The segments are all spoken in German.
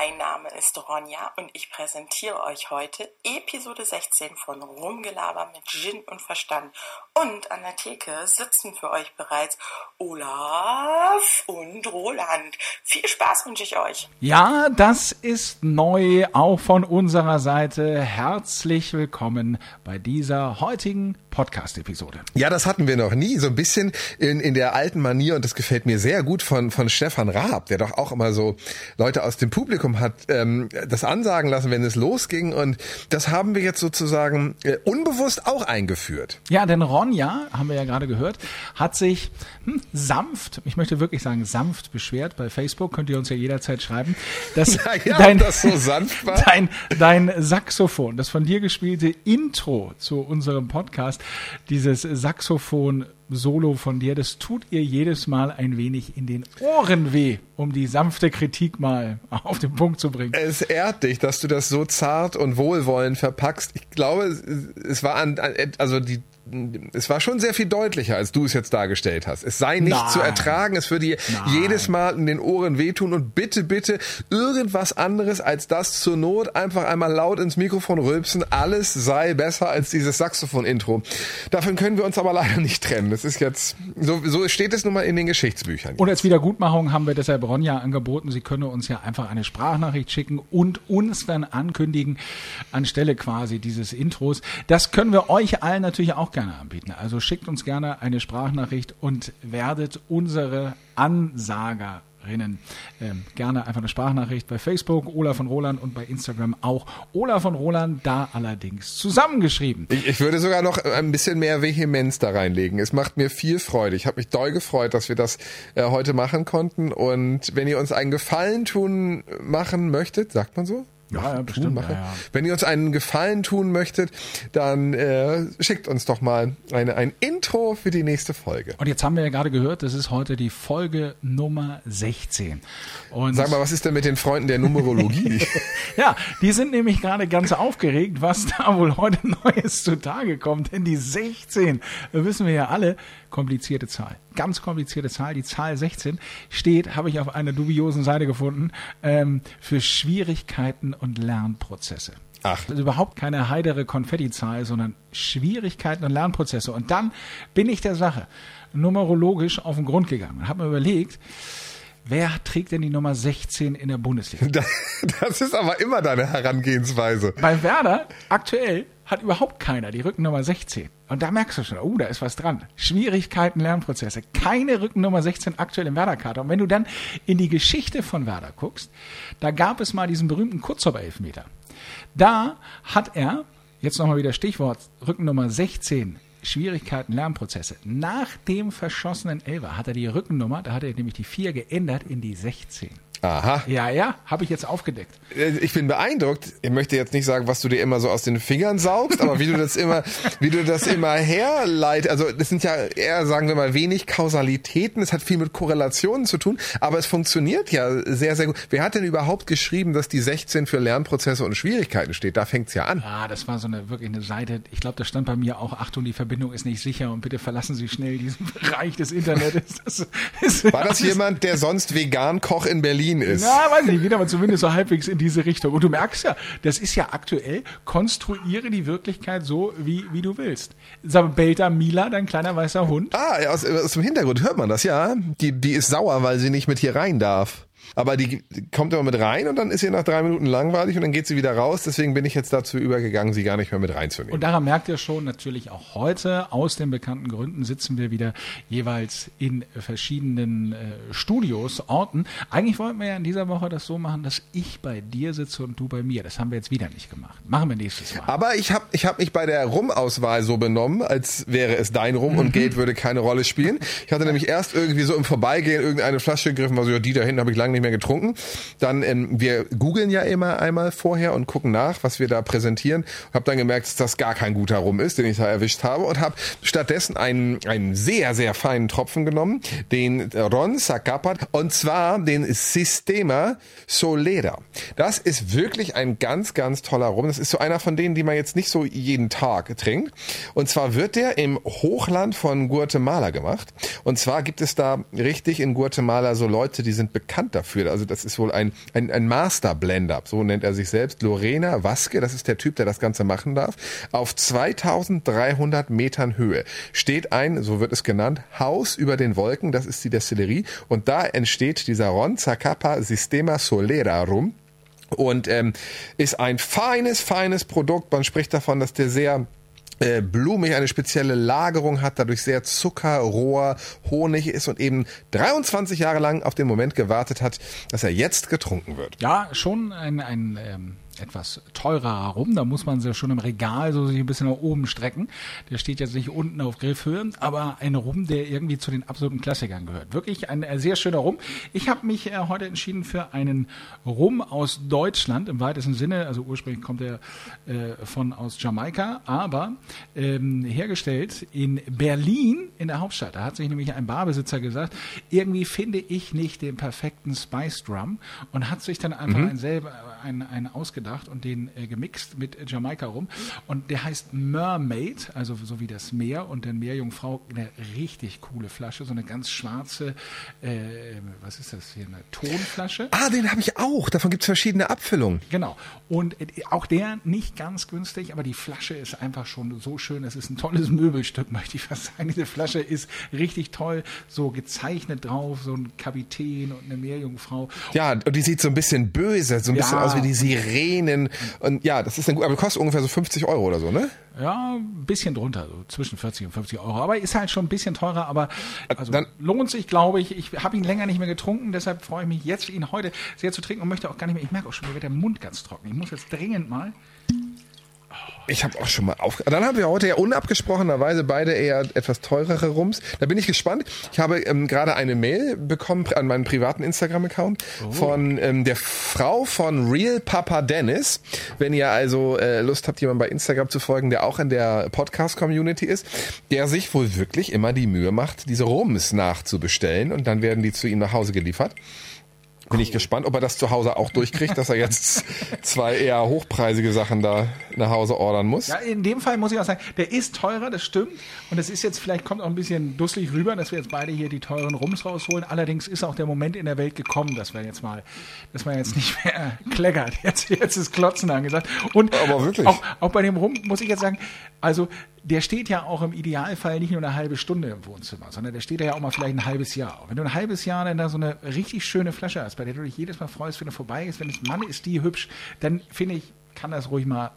Mein Name ist Ronja und ich präsentiere euch heute Episode 16 von Rumgelaber mit Gin und Verstand. Und an der Theke sitzen für euch bereits Olaf und Roland. Viel Spaß wünsche ich euch. Ja, das ist neu, auch von unserer Seite. Herzlich willkommen bei dieser heutigen Podcast-Episode. Ja, das hatten wir noch nie. So ein bisschen in, in der alten Manier und das gefällt mir sehr gut von, von Stefan Raab, der doch auch immer so Leute aus dem Publikum hat ähm, das ansagen lassen, wenn es losging. Und das haben wir jetzt sozusagen äh, unbewusst auch eingeführt. Ja, denn Ronja, haben wir ja gerade gehört, hat sich hm, sanft, ich möchte wirklich sagen sanft beschwert bei Facebook, könnt ihr uns ja jederzeit schreiben, dass Ja, dein, das so sanft war. dein, dein Saxophon, das von dir gespielte Intro zu unserem Podcast, dieses Saxophon Solo von dir, das tut ihr jedes Mal ein wenig in den Ohren weh, um die sanfte Kritik mal auf den Punkt zu bringen. Es ehrt dich, dass du das so zart und wohlwollend verpackst. Ich glaube, es- war an also die es war schon sehr viel deutlicher, als du es jetzt dargestellt hast. Es sei nicht Nein. zu ertragen, es würde dir jedes Mal in den Ohren wehtun und bitte, bitte irgendwas anderes als das zur Not einfach einmal laut ins Mikrofon rülpsen. Alles sei besser als dieses Saxophon-Intro. Davon können wir uns aber leider nicht trennen. Das ist jetzt, so, so steht es nun mal in den Geschichtsbüchern. Und als Wiedergutmachung haben wir deshalb Ronja angeboten, sie könne uns ja einfach eine Sprachnachricht schicken und uns dann ankündigen, anstelle quasi dieses Intros. Das können wir euch allen natürlich auch gerne anbieten. Also schickt uns gerne eine Sprachnachricht und werdet unsere Ansagerinnen. Ähm, gerne einfach eine Sprachnachricht bei Facebook, Ola von Roland und bei Instagram auch Ola von Roland, da allerdings zusammengeschrieben. Ich, ich würde sogar noch ein bisschen mehr Vehemenz da reinlegen. Es macht mir viel Freude. Ich habe mich doll gefreut, dass wir das äh, heute machen konnten. Und wenn ihr uns einen Gefallen tun machen möchtet, sagt man so? Ja, ja, tun, bestimmt, ja, ja. Wenn ihr uns einen Gefallen tun möchtet, dann äh, schickt uns doch mal eine, ein Intro für die nächste Folge. Und jetzt haben wir ja gerade gehört, das ist heute die Folge Nummer 16. Und Sag mal, was ist denn mit den Freunden der Numerologie? Ja, die sind nämlich gerade ganz aufgeregt, was da wohl heute Neues zutage kommt. Denn die 16, äh, wissen wir ja alle, komplizierte Zahl. Ganz komplizierte Zahl. Die Zahl 16 steht, habe ich auf einer dubiosen Seite gefunden, ähm, für Schwierigkeiten und Lernprozesse. Ach. Also überhaupt keine heidere Konfettizahl, sondern Schwierigkeiten und Lernprozesse. Und dann bin ich der Sache numerologisch auf den Grund gegangen und habe mir überlegt, wer trägt denn die Nummer 16 in der Bundesliga? Das, ist aber immer deine Herangehensweise. Bei Werder aktuell hat überhaupt keiner die Rückennummer 16. Und da merkst du schon, oh, da ist was dran. Schwierigkeiten, Lernprozesse. Keine Rückennummer 16 aktuell im Werder-Kader. Und wenn du dann in die Geschichte von Werder guckst, da gab es mal diesen berühmten Kurzhopper-Elfmeter. Da hat er, jetzt nochmal wieder Stichwort, Rückennummer 16, Schwierigkeiten, Lernprozesse. Nach dem verschossenen Elfer hat er die Rückennummer, da hat er nämlich die 4 geändert in die 16. Aha. Ja, ja, habe ich jetzt aufgedeckt. Äh, Ich bin beeindruckt. Ich möchte jetzt nicht sagen, was du dir immer so aus den Fingern saugst, aber wie du das immer, wie du das immer herleitest. Also das sind ja eher, sagen wir mal, wenig Kausalitäten. Es hat viel mit Korrelationen zu tun, aber es funktioniert ja sehr, sehr gut. Wer hat denn überhaupt geschrieben, dass die 16 für Lernprozesse und Schwierigkeiten steht? Da fängt's ja an. Ah, das war so eine wirklich eine Seite. Ich glaube, da stand bei mir auch, Achtung, die Verbindung ist nicht sicher und bitte verlassen Sie schnell diesen Bereich des Internets. Das ist War das jemand, der sonst Vegan-Koch in Berlin ist? Na, weiß ich nicht, geht aber zumindest so halbwegs in diese Richtung. Und du merkst ja, das ist ja aktuell, konstruiere die Wirklichkeit so, wie, wie du willst. Sag, bellt da Mila, dein kleiner weißer Hund? Ah, aus, aus dem Hintergrund hört man das, ja. Die, die ist sauer, weil sie nicht mit hier rein darf. Aber die, kommt immer mit rein und dann ist sie nach drei Minuten langweilig und dann geht sie wieder raus. Deswegen bin ich jetzt dazu übergegangen, sie gar nicht mehr mit reinzunehmen. Und daran merkt ihr schon, natürlich auch heute, aus den bekannten Gründen, sitzen wir wieder jeweils in verschiedenen äh, Studios, Orten. Eigentlich wollten wir ja in dieser Woche das so machen, dass ich bei dir sitze und du bei mir. Das haben wir jetzt wieder nicht gemacht. Machen wir nächstes Mal. Aber ich habe ich hab mich bei der Rumauswahl so benommen, als wäre es dein Rum Mhm. und Geld würde keine Rolle spielen. Ich hatte nämlich erst irgendwie so im Vorbeigehen irgendeine Flasche gegriffen, war so, ja, die da hinten habe ich lange nicht mehr getrunken. Dann, ähm, wir googeln ja immer einmal vorher und gucken nach, was wir da präsentieren. Habe dann gemerkt, dass das gar kein guter Rum ist, den ich da erwischt habe und habe stattdessen einen, einen sehr, sehr feinen Tropfen genommen, den Ron Sacapat, und zwar den Sistema Solera. Das ist wirklich ein ganz, ganz toller Rum. Das ist so einer von denen, die man jetzt nicht so jeden Tag trinkt. Und zwar wird der im Hochland von Guatemala gemacht. Und zwar gibt es da richtig in Guatemala so Leute, die sind bekannt dafür. Also das ist wohl ein, ein, ein Master Blender, so nennt er sich selbst. Lorena Waske, das ist der Typ, der das Ganze machen darf. Auf 2300 Metern Höhe steht ein, so wird es genannt, Haus über den Wolken, das ist die Destillerie. Und da entsteht dieser Ron Zacapa Sistema Solera rum. Und ähm, ist ein feines, feines Produkt. Man spricht davon, dass der sehr äh, blumig eine spezielle Lagerung hat, dadurch sehr zuckerroher, Honig ist und eben 23 Jahre lang auf den Moment gewartet hat, dass er jetzt getrunken wird. Ja, schon ein, ein ähm, etwas teurer rum. Da muss man sich schon im Regal so sich ein bisschen nach oben strecken. Der steht jetzt nicht unten auf Griffhöhe, aber ein Rum, der irgendwie zu den absoluten Klassikern gehört. Wirklich ein äh, sehr schöner Rum. Ich habe mich äh, heute entschieden für einen Rum aus Deutschland im weitesten Sinne. Also ursprünglich kommt er äh, von aus Jamaika, aber ähm, hergestellt in Berlin in der Hauptstadt. Da hat sich nämlich ein Barbesitzer gesagt, irgendwie finde ich nicht den perfekten Spice Drum und hat sich dann einfach mhm. ein selber einen, einen ausgedacht und den äh, gemixt mit Jamaika rum. Und der heißt Mermaid, also so wie das Meer und dann Meerjungfrau, eine richtig coole Flasche, so eine ganz schwarze, äh, was ist das hier, eine Tonflasche. Ah, den habe ich auch. Davon gibt es verschiedene Abfüllungen. Genau. Und äh, auch der nicht ganz günstig, aber die Flasche ist einfach schon so schön. Es ist ein tolles Möbelstück, möchte ich fast sagen. Diese Flasche ist richtig toll, so gezeichnet drauf, so ein Kapitän und eine Meerjungfrau. Ja, und die sieht so ein bisschen böse, so ein ja, bisschen aus wie die Sirenen. Und ja, das ist ein gut, aber kostet ungefähr so 50 Euro oder so, ne? Ja, ein bisschen drunter, so zwischen 40 und 50 Euro. Aber ist halt schon ein bisschen teurer, aber also Dann, lohnt sich, glaube ich. Ich habe ihn länger nicht mehr getrunken, deshalb freue ich mich jetzt, ihn heute sehr zu trinken und möchte auch gar nicht mehr. Ich merke auch schon, mir wird der Mund ganz trocken. Ich muss jetzt dringend mal. Ich habe auch schon mal auf. Dann haben wir heute ja unabgesprochenerweise beide eher etwas teurere Rums. Da bin ich gespannt. Ich habe ähm, gerade eine Mail bekommen an meinen privaten Instagram-Account oh. von ähm, der Frau von Real Papa Dennis. Wenn ihr also äh, Lust habt, jemandem bei Instagram zu folgen, der auch in der Podcast-Community ist, der sich wohl wirklich immer die Mühe macht, diese Rums nachzubestellen und dann werden die zu ihm nach Hause geliefert. Bin ich gespannt, ob er das zu Hause auch durchkriegt, dass er jetzt zwei eher hochpreisige Sachen da nach Hause ordern muss. Ja, in dem Fall muss ich auch sagen, der ist teurer, das stimmt. Und es ist jetzt, vielleicht kommt auch ein bisschen dusselig rüber, dass wir jetzt beide hier die teuren Rums rausholen. Allerdings ist auch der Moment in der Welt gekommen, dass wir jetzt mal, dass man jetzt nicht mehr kleckert. Jetzt, jetzt ist Klotzen angesagt. Und Aber wirklich. Auch, auch bei dem Rum muss ich jetzt sagen, also der steht ja auch im Idealfall nicht nur eine halbe Stunde im Wohnzimmer, sondern der steht ja auch mal vielleicht ein halbes Jahr. Und wenn du ein halbes Jahr dann da so eine richtig schöne Flasche hast, bei der du dich jedes Mal freust, wenn du vorbei ist, wenn es Mann ist die hübsch, dann finde ich, kann das ruhig mal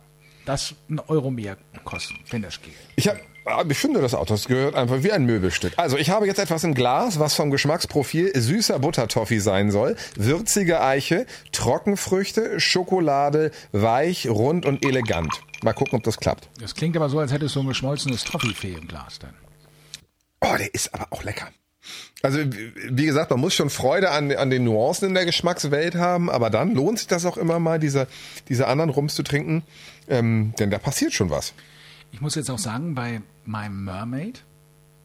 das ein Euro mehr kosten, wenn das geht. Ich habe ah, ich finde das auch, das gehört einfach wie ein Möbelstück. Also ich habe jetzt etwas im Glas, was vom Geschmacksprofil süßer Buttertoffee sein soll. Würzige Eiche, Trockenfrüchte, Schokolade, weich, rund und elegant. Mal gucken, ob das klappt. Das klingt aber so, als hättest du ein geschmolzenes Toffifee im Glas dann. Oh, der ist aber auch lecker. Also, wie gesagt, man muss schon Freude an, an den Nuancen in der Geschmackswelt haben, aber dann lohnt sich das auch immer mal, diese, diese anderen Rums zu trinken, ähm, denn da passiert schon was. Ich muss jetzt auch sagen, bei meinem Mermaid,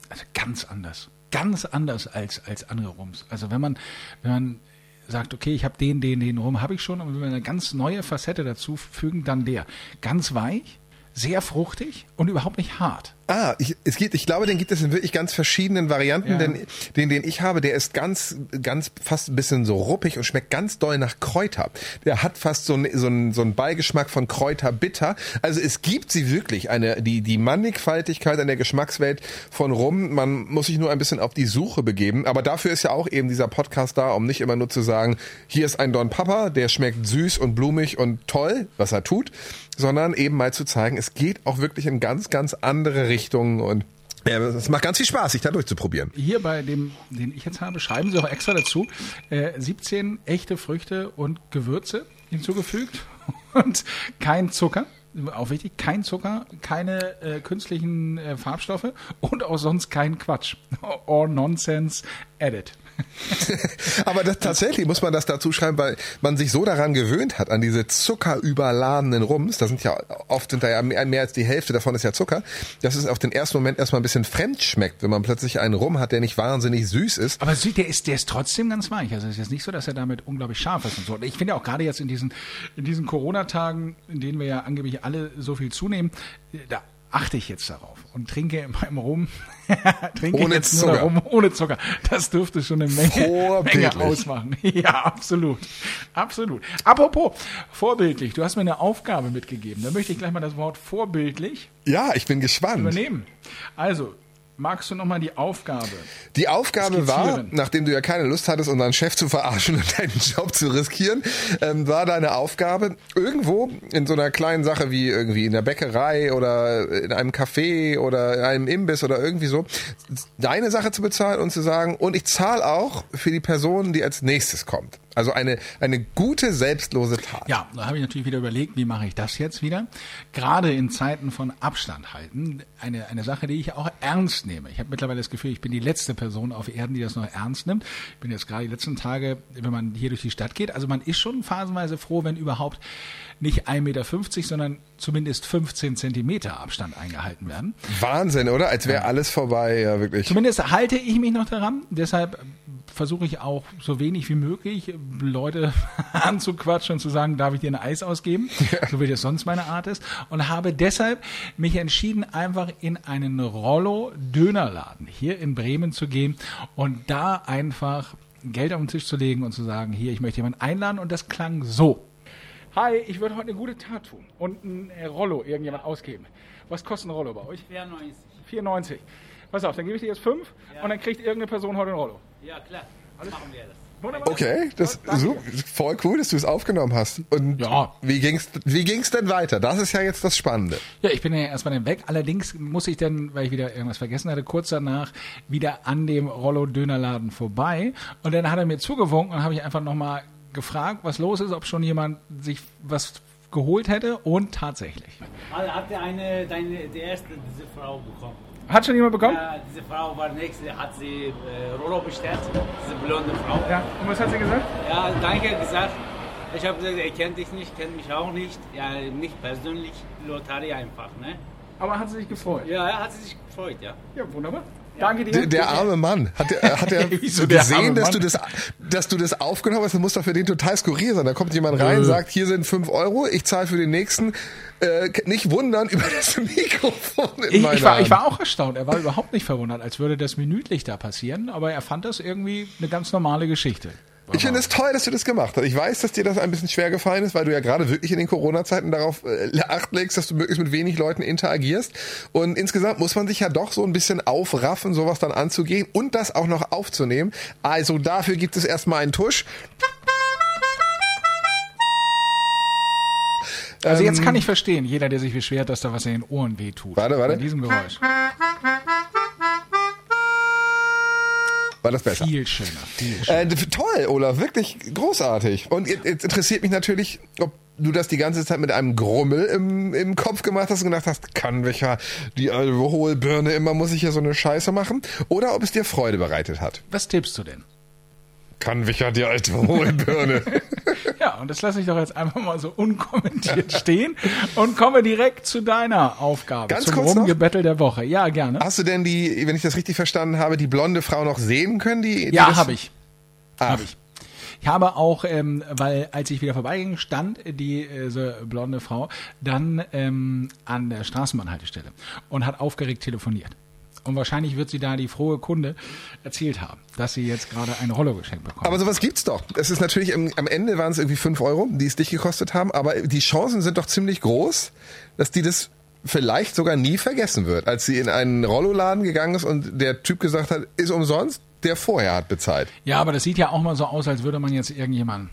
also ganz anders. Ganz anders als, als andere Rums. Also wenn man, wenn man sagt, okay, ich habe den, den, den rum, habe ich schon, und wenn wir eine ganz neue Facette dazu fügen, dann der. Ganz weich, sehr fruchtig und überhaupt nicht hart. Ah, ich, es gibt, ich glaube, den gibt es in wirklich ganz verschiedenen Varianten, ja. denn den, den ich habe, der ist ganz, ganz fast ein bisschen so ruppig und schmeckt ganz doll nach Kräuter. Der hat fast so einen so ein, so ein Beigeschmack von Kräuterbitter. Also es gibt sie wirklich, eine, die, die Mannigfaltigkeit an der Geschmackswelt von Rum. Man muss sich nur ein bisschen auf die Suche begeben. Aber dafür ist ja auch eben dieser Podcast da, um nicht immer nur zu sagen, hier ist ein Don Papa, der schmeckt süß und blumig und toll, was er tut, sondern eben mal zu zeigen, es geht auch wirklich in ganz, ganz andere Richtungen Richtung und ja, es macht ganz viel Spaß, sich da durchzuprobieren. Hier bei dem, den ich jetzt habe, schreiben Sie auch extra dazu, äh, 17 echte Früchte und Gewürze hinzugefügt und kein Zucker. Auch wichtig, kein Zucker, keine äh, künstlichen äh, Farbstoffe und auch sonst kein Quatsch. Or nonsense added. Aber das, tatsächlich muss man das dazu schreiben, weil man sich so daran gewöhnt hat, an diese zuckerüberladenen Rums. Da sind ja oft sind da ja mehr, mehr als die Hälfte davon ist ja Zucker, dass es auf den ersten Moment erstmal ein bisschen fremd schmeckt, wenn man plötzlich einen Rum hat, der nicht wahnsinnig süß ist. Aber der ist, der ist trotzdem ganz weich. Also es ist jetzt nicht so, dass er damit unglaublich scharf ist und so. Ich finde auch gerade jetzt in diesen, in diesen Corona-Tagen, in denen wir ja angeblich alle so viel zunehmen, da achte ich jetzt darauf und trinke in meinem Rum trinke Ohne jetzt Zucker. Rum ohne Zucker. Das dürfte schon eine Menge, Vorbildlich. Menge ausmachen. Ja, absolut. Absolut. Apropos, vorbildlich. Du hast mir eine Aufgabe mitgegeben. Da möchte ich gleich mal das Wort vorbildlich Ja, ich bin gespannt. übernehmen. Also, magst du nochmal die Aufgabe? Die Aufgabe war, nachdem du ja keine Lust hattest, unseren Chef zu verarschen und deinen Job zu riskieren, ähm, war deine Aufgabe, irgendwo in so einer kleinen Sache wie irgendwie in der Bäckerei oder in einem Café oder in einem Imbiss oder irgendwie so, deine Sache zu bezahlen und zu sagen, und ich zahle auch für die Person, die als nächstes kommt. Also eine, eine gute, selbstlose Tat. Ja, da habe ich natürlich wieder überlegt, wie mache ich das jetzt wieder? Gerade in Zeiten von Abstand halten, eine, eine Sache, die ich auch ernst nehme. Ich habe mittlerweile das Gefühl, ich bin die letzte Person auf Erden, die das noch ernst nimmt. Ich bin jetzt gerade die letzten Tage, wenn man hier durch die Stadt geht, also man ist schon phasenweise froh, wenn überhaupt nicht 1,50 Meter, sondern zumindest 15 Zentimeter Abstand eingehalten werden. Wahnsinn, oder? Als wäre alles vorbei, ja wirklich. Zumindest halte ich mich noch daran. Deshalb versuche ich auch so wenig wie möglich Leute anzuquatschen und zu sagen, darf ich dir ein Eis ausgeben? So wie das sonst meine Art ist. Und habe deshalb mich entschieden, einfach in einen Rollo-Dönerladen hier in Bremen zu gehen und da einfach Geld auf den Tisch zu legen und zu sagen, hier, ich möchte jemanden einladen. Und das klang so. Hi, ich würde heute eine gute Tat tun und ein äh, Rollo irgendjemand ausgeben. Was kostet ein Rollo bei euch? 94. 94. Pass auf, dann gebe ich dir jetzt fünf und dann kriegt irgendeine Person heute ein Rollo. Ja, klar. Machen wir das. Wunderbar. Okay, das dir. voll cool, dass du es aufgenommen hast. Und Ja. wie ging's, wie ging's denn weiter? Das ist ja jetzt das Spannende. Ja, ich bin ja erstmal dann weg. Allerdings muss ich dann, weil ich wieder irgendwas vergessen hatte, kurz danach wieder an dem Rollo-Dönerladen vorbei. Und dann hat er mir zugewunken und habe ich einfach nochmal gefragt, was los ist, ob schon jemand sich was geholt hätte. Und tatsächlich. Also hat der eine, deine, die erste, diese Frau bekommen. Hat schon jemand bekommen? Ja, diese Frau war nächste, hat sie äh, Rollo bestellt, diese blonde Frau. Ja. Und was hat sie gesagt? Ja, danke gesagt. Ich habe gesagt, er kennt dich nicht, kennt mich auch nicht. Ja, nicht persönlich, Lotari einfach, ne? Aber hat sie sich gefreut? Ja, hat sich gefreut, ja. Ja, wunderbar. Danke dir. Der, der arme Mann, hat hat Wieso der gesehen, dass du das, dass du das aufgenommen hast? Das muss doch für den total skurril sein. Da kommt jemand rein, sagt, hier sind fünf Euro, ich zahle für den nächsten. Äh, nicht wundern über das Mikrofon in Ich, ich, war, ich war auch erstaunt. Er war überhaupt nicht verwundert, als würde das minütlich da passieren. Aber er fand das irgendwie eine ganz normale Geschichte. Ich finde es toll, dass du das gemacht hast. Ich weiß, dass dir das ein bisschen schwer gefallen ist, weil du ja gerade wirklich in den Corona-Zeiten darauf äh, Acht legst, dass du möglichst mit wenig Leuten interagierst. Und insgesamt muss man sich ja doch so ein bisschen aufraffen, sowas dann anzugehen und das auch noch aufzunehmen. Also dafür gibt es erstmal einen Tusch. Also jetzt kann ich verstehen, jeder, der sich beschwert, dass da was in den Ohren wehtut. Warte, warte. Bei diesem Geräusch. War das besser? Viel schöner, viel schöner. Äh, toll, Olaf, wirklich großartig. Und jetzt jetzt interessiert mich natürlich, ob du das die ganze Zeit mit einem Grummel im, im Kopf gemacht hast und gedacht hast, kann welcher die Alkoholbirne immer muss ich ja so eine Scheiße machen, oder ob es dir Freude bereitet hat. Was tippst du denn? Kann welcher die Alkoholbirne. Und das lasse ich doch jetzt einfach mal so unkommentiert stehen und komme direkt zu deiner Aufgabe, Ganz zum kurz? Rumgebettel der Woche. Ja, gerne. Hast du denn die, wenn ich das richtig verstanden habe, die blonde Frau noch sehen können? Die, die ja, habe ich. Ah, Habe ich. Ich habe auch, ähm, weil als ich wieder vorbeiging, stand diese blonde Frau dann ähm, an der Straßenbahnhaltestelle und hat aufgeregt telefoniert. Und wahrscheinlich wird sie da die frohe Kunde erzählt haben, dass sie jetzt gerade ein Rollo geschenkt bekommt. Aber sowas gibt's doch. Es ist natürlich, am, am Ende waren es irgendwie fünf Euro, die es dich gekostet haben, aber die Chancen sind doch ziemlich groß, dass die das vielleicht sogar nie vergessen wird, als sie in einen Rolloladen gegangen ist und der Typ gesagt hat, ist umsonst, der vorher hat bezahlt. Ja, aber das sieht ja auch mal so aus, als würde man jetzt irgendjemanden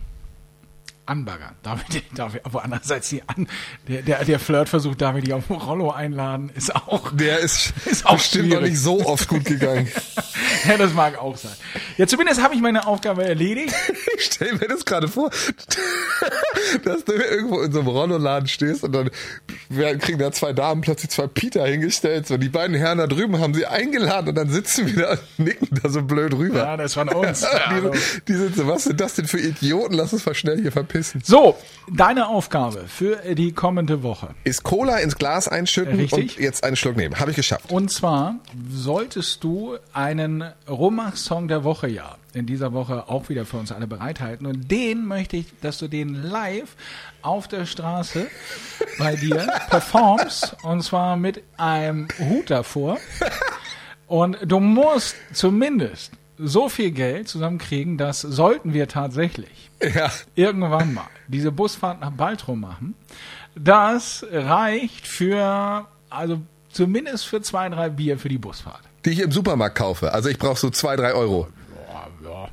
anbaggern. Darf ich, darf ich, aber andererseits die an, der, der, der Flirtversuch, darf ich die auf Rollo einladen, ist auch, Der ist, Ist auch bestimmt noch schwierig. nicht so oft gut gegangen. ja, das mag auch sein. Ja, zumindest habe ich meine Aufgabe erledigt. Ich stell mir das gerade vor, dass du irgendwo in so einem Rolloladen stehst und dann kriegen da zwei Damen plötzlich zwei Peter hingestellt. So, die beiden Herren da drüben haben sie eingeladen und dann sitzen wir da und nicken da so blöd rüber. Ja, das von uns. Ja, die, die sind so, was sind das denn für Idioten? Lass uns mal schnell hier verpissen. So, deine Aufgabe für die kommende Woche. Ist Cola ins Glas einschütten Richtig. und jetzt einen Schluck nehmen. Habe ich geschafft. Und zwar solltest du einen Rummach-Song der Woche ja in dieser Woche auch wieder für uns alle bereithalten. Und den möchte ich, dass du den live auf der Straße bei dir performst. Und zwar mit einem Hut davor. Und du musst zumindest so viel Geld zusammenkriegen, dass sollten wir tatsächlich Ja. irgendwann mal diese Busfahrt nach Baltrum machen, das reicht für, also zumindest für zwei, drei Bier für die Busfahrt. Die ich im Supermarkt kaufe. Also ich brauche so zwei, drei Euro. Ja, ja.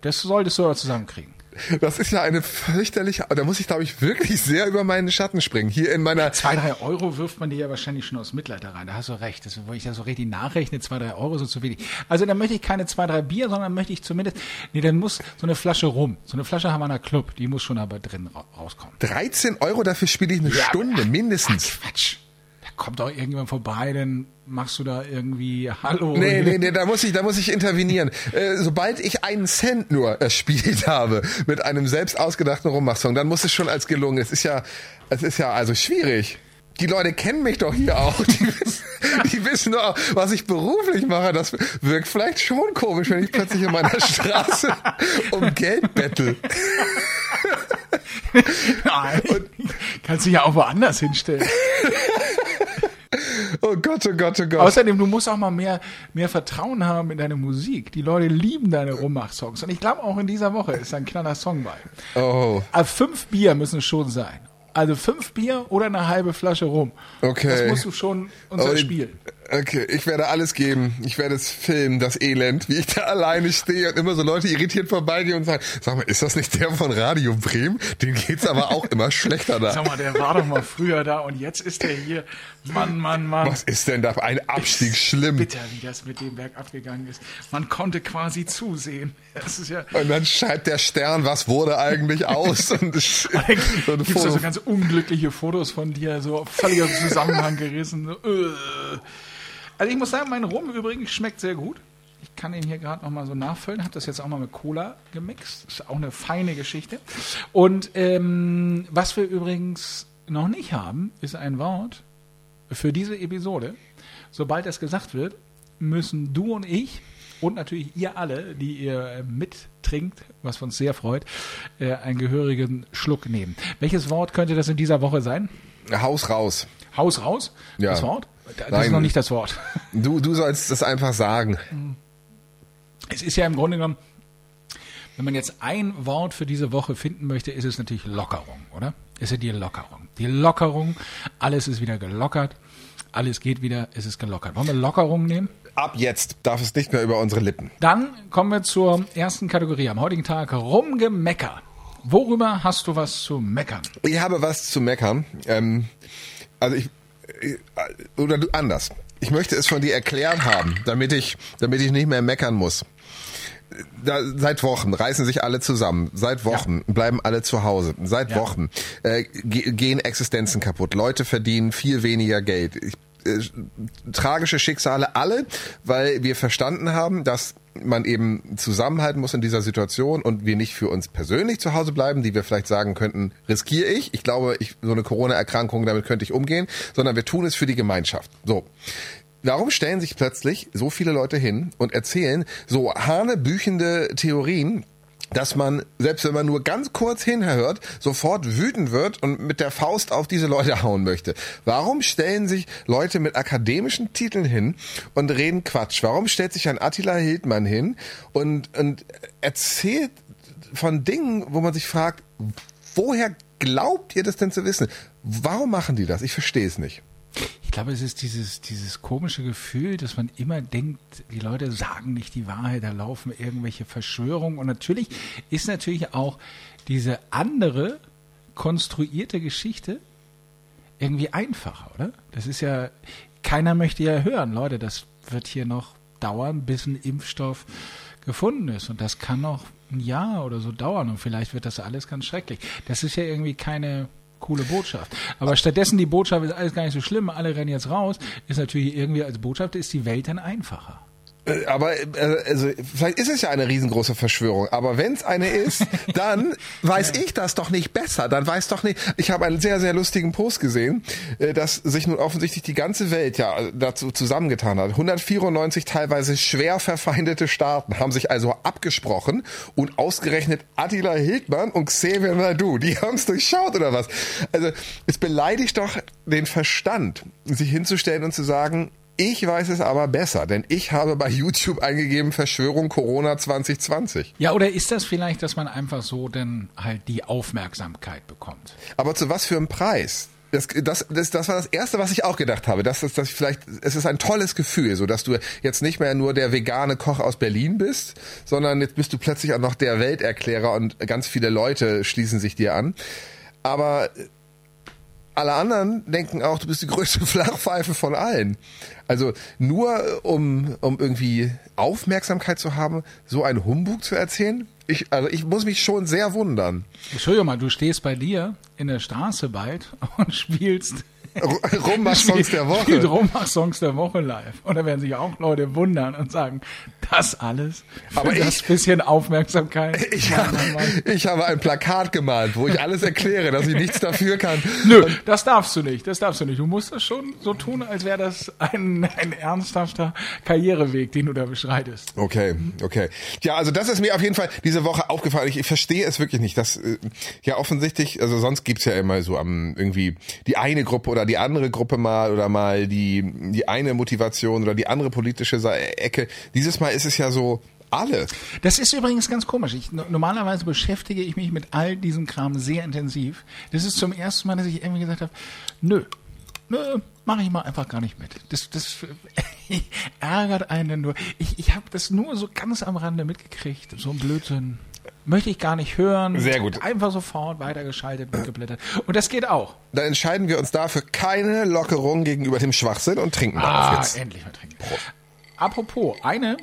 Das solltest du aber zusammenkriegen. Das ist ja eine fürchterliche, da muss ich glaube ich wirklich sehr über meinen Schatten springen. Hier in meiner, Zwei, drei Euro wirft man dir ja wahrscheinlich schon aus Mitleid da rein. Da hast du recht. Das, wo ich das so richtig nachrechne, zwei, drei Euro sind zu wenig. Also dann möchte ich keine zwei, drei Bier, sondern möchte ich zumindest, nee, dann muss so eine Flasche rum, so eine Flasche Havana Club, die muss schon aber drin ra rauskommen. 13 Euro, dafür spiele ich eine Stunde, mindestens. Quatsch. Kommt doch irgendjemand vorbei, dann machst du da irgendwie Hallo. Nee, nee, nee, da muss ich, da muss ich intervenieren. Äh, sobald ich einen Cent nur erspielt habe mit einem selbst ausgedachten Rummachsong, dann muss es schon als gelungen. Es ist ja, es ist ja also schwierig. Die Leute kennen mich doch hier auch. Die wissen, die wissen doch, was ich beruflich mache. Das wirkt vielleicht schon komisch, wenn ich plötzlich in meiner Straße um Geld bettel. Nein. Kannst dich ja auch woanders hinstellen. Oh Gott, oh Gott, oh Gott. Außerdem, du musst auch mal mehr, mehr Vertrauen haben in deine Musik. Die Leute lieben deine Rummach-Songs. Und ich glaube, auch in dieser Woche ist ein knaller Song bei. Oh, Also fünf Bier müssen es schon sein. Also fünf Bier oder eine halbe Flasche rum. Okay. Das musst du schon uns Oh, erspielen. Okay, ich werde alles geben. Ich werde es filmen, das Elend, wie ich da alleine stehe und immer so Leute irritiert vorbeigehen und sagen, sag mal, ist das nicht der von Radio Bremen? Den geht's aber auch immer schlechter da. Sag mal, der war doch mal früher da und jetzt ist der hier. Mann, Mann, Mann. Was ist denn da? Ein Abstieg schlimm. Bitter, wie das mit dem Berg abgegangen ist. Man konnte quasi zusehen. Das ist ja. Und dann schreibt der Stern, was wurde eigentlich aus? Und es, so ein Gibt so ganz unglückliche Fotos von dir, so völlig aus dem Zusammenhang gerissen. So, äh. Also ich muss sagen, mein Rum übrigens schmeckt sehr gut. Ich kann ihn hier gerade noch mal so nachfüllen. Habe das jetzt auch mal mit Cola gemixt. Ist auch eine feine Geschichte. Und ähm, was wir übrigens noch nicht haben, ist ein Wort für diese Episode. Sobald das gesagt wird, müssen du und ich und natürlich ihr alle, die ihr äh, mittrinkt, was uns sehr freut, äh, einen gehörigen Schluck nehmen. Welches Wort könnte das in dieser Woche sein? Haus raus. Haus raus? Ja. Das Wort? Das Nein. ist noch nicht das Wort. Du, du sollst das einfach sagen. Es ist ja im Grunde genommen, wenn man jetzt ein Wort für diese Woche finden möchte, ist es natürlich Lockerung, oder? Ist ja die Lockerung. Die Lockerung, alles ist wieder gelockert, alles geht wieder, es ist gelockert. Wollen wir Lockerung nehmen? Ab jetzt darf es nicht mehr über unsere Lippen. Dann kommen wir zur ersten Kategorie am heutigen Tag, Rumgemecker. Worüber hast du was zu meckern? Ich habe was zu meckern. Ähm, also ich oder du anders. Ich möchte es von dir erklärt haben, damit ich, damit ich nicht mehr meckern muss. Da, seit Wochen reißen sich alle zusammen. Seit Wochen bleiben alle zu Hause. Seit Ja. Wochen äh, ge gehen Existenzen kaputt. Leute verdienen viel weniger Geld. Ich, äh, tragische Schicksale alle, weil wir verstanden haben, dass man eben zusammenhalten muss in dieser Situation und wir nicht für uns persönlich zu Hause bleiben, die wir vielleicht sagen könnten, riskiere ich. Ich glaube, ich, so eine Corona-Erkrankung, damit könnte ich umgehen, sondern wir tun es für die Gemeinschaft. So. Warum stellen sich plötzlich so viele Leute hin und erzählen so hanebüchende Theorien, dass man, selbst wenn man nur ganz kurz hinhört, sofort wütend wird und mit der Faust auf diese Leute hauen möchte. Warum stellen sich Leute mit akademischen Titeln hin und reden Quatsch? Warum stellt sich ein Attila Hildmann hin und, und erzählt von Dingen, wo man sich fragt, woher glaubt ihr das denn zu wissen? Warum machen die das? Ich verstehe es nicht. Ich glaube, es ist dieses, dieses komische Gefühl, dass man immer denkt, die Leute sagen nicht die Wahrheit, da laufen irgendwelche Verschwörungen. Und natürlich ist natürlich auch diese andere konstruierte Geschichte irgendwie einfacher, oder? Das ist ja, keiner möchte ja hören, Leute, das wird hier noch dauern, bis ein Impfstoff gefunden ist. Und das kann noch ein Jahr oder so dauern und vielleicht wird das alles ganz schrecklich. Das ist ja irgendwie keine coole Botschaft. Aber stattdessen die Botschaft ist alles gar nicht so schlimm, alle rennen jetzt raus, ist natürlich irgendwie als Botschaft ist die Welt dann einfacher. Äh, Aber äh, also, vielleicht ist es ja eine riesengroße Verschwörung. Aber wenn es eine ist, dann weiß ich das doch nicht besser. Dann weiß doch nicht. Ich habe einen sehr, sehr lustigen Post gesehen, äh, dass sich nun offensichtlich die ganze Welt ja dazu zusammengetan hat. 194 teilweise schwer verfeindete Staaten haben sich also abgesprochen und ausgerechnet Attila Hildmann und Xavier Naidu, die haben es durchschaut oder was? Also es beleidigt doch den Verstand, sich hinzustellen und zu sagen, ich weiß es aber besser, denn ich habe bei YouTube eingegeben Verschwörung Corona 2020. Ja, oder ist das vielleicht, dass man einfach so dann halt die Aufmerksamkeit bekommt? Aber zu was für einem Preis? Das, das, das, das war das Erste, was ich auch gedacht habe. Das ist, das vielleicht, es ist ein tolles Gefühl, so dass du jetzt nicht mehr nur der vegane Koch aus Berlin bist, sondern jetzt bist du plötzlich auch noch der Welterklärer und ganz viele Leute schließen sich dir an. Aber alle anderen denken auch, du bist die größte Flachpfeife von allen. Also nur um, um irgendwie Aufmerksamkeit zu haben, so einen Humbug zu erzählen, ich, also ich muss mich schon sehr wundern. Entschuldigung mal, du stehst bei dir in der Straße bald und spielst Rummach-Songs der Woche. Rummach-Songs der Woche live. Und da werden sich auch Leute wundern und sagen, das alles Aber das ich- bisschen Aufmerksamkeit. Ich habe, ich habe ein Plakat gemalt, wo ich alles erkläre, dass ich nichts dafür kann. Nö, das darfst du nicht, das darfst du nicht. Du musst das schon so tun, als wäre das ein, ein ernsthafter Karriereweg, den du da beschreitest. Okay, okay. Ja, also das ist mir auf jeden Fall diese Woche aufgefallen. Ich, ich verstehe es wirklich nicht. Dass, äh, ja, offensichtlich, also sonst gibt's ja immer so am irgendwie die eine Gruppe oder die andere Gruppe mal oder mal die, die eine Motivation oder die andere politische Ecke. Dieses Mal ist es ja so alle. Das ist übrigens ganz komisch. Ich, no- normalerweise beschäftige ich mich mit all diesem Kram sehr intensiv. Das ist zum ersten Mal, dass ich irgendwie gesagt habe, nö, nö, mache ich mal einfach gar nicht mit. Das, das ärgert einen nur. Ich, ich habe das nur so ganz am Rande mitgekriegt. So ein Blödsinn. Möchte ich gar nicht hören. Sehr gut. Einfach sofort weitergeschaltet, weggeblättert. Und das geht auch. Dann entscheiden wir uns dafür keine Lockerung gegenüber dem Schwachsinn und trinken darauf Ah, jetzt. endlich mal trinken. Apropos, eine,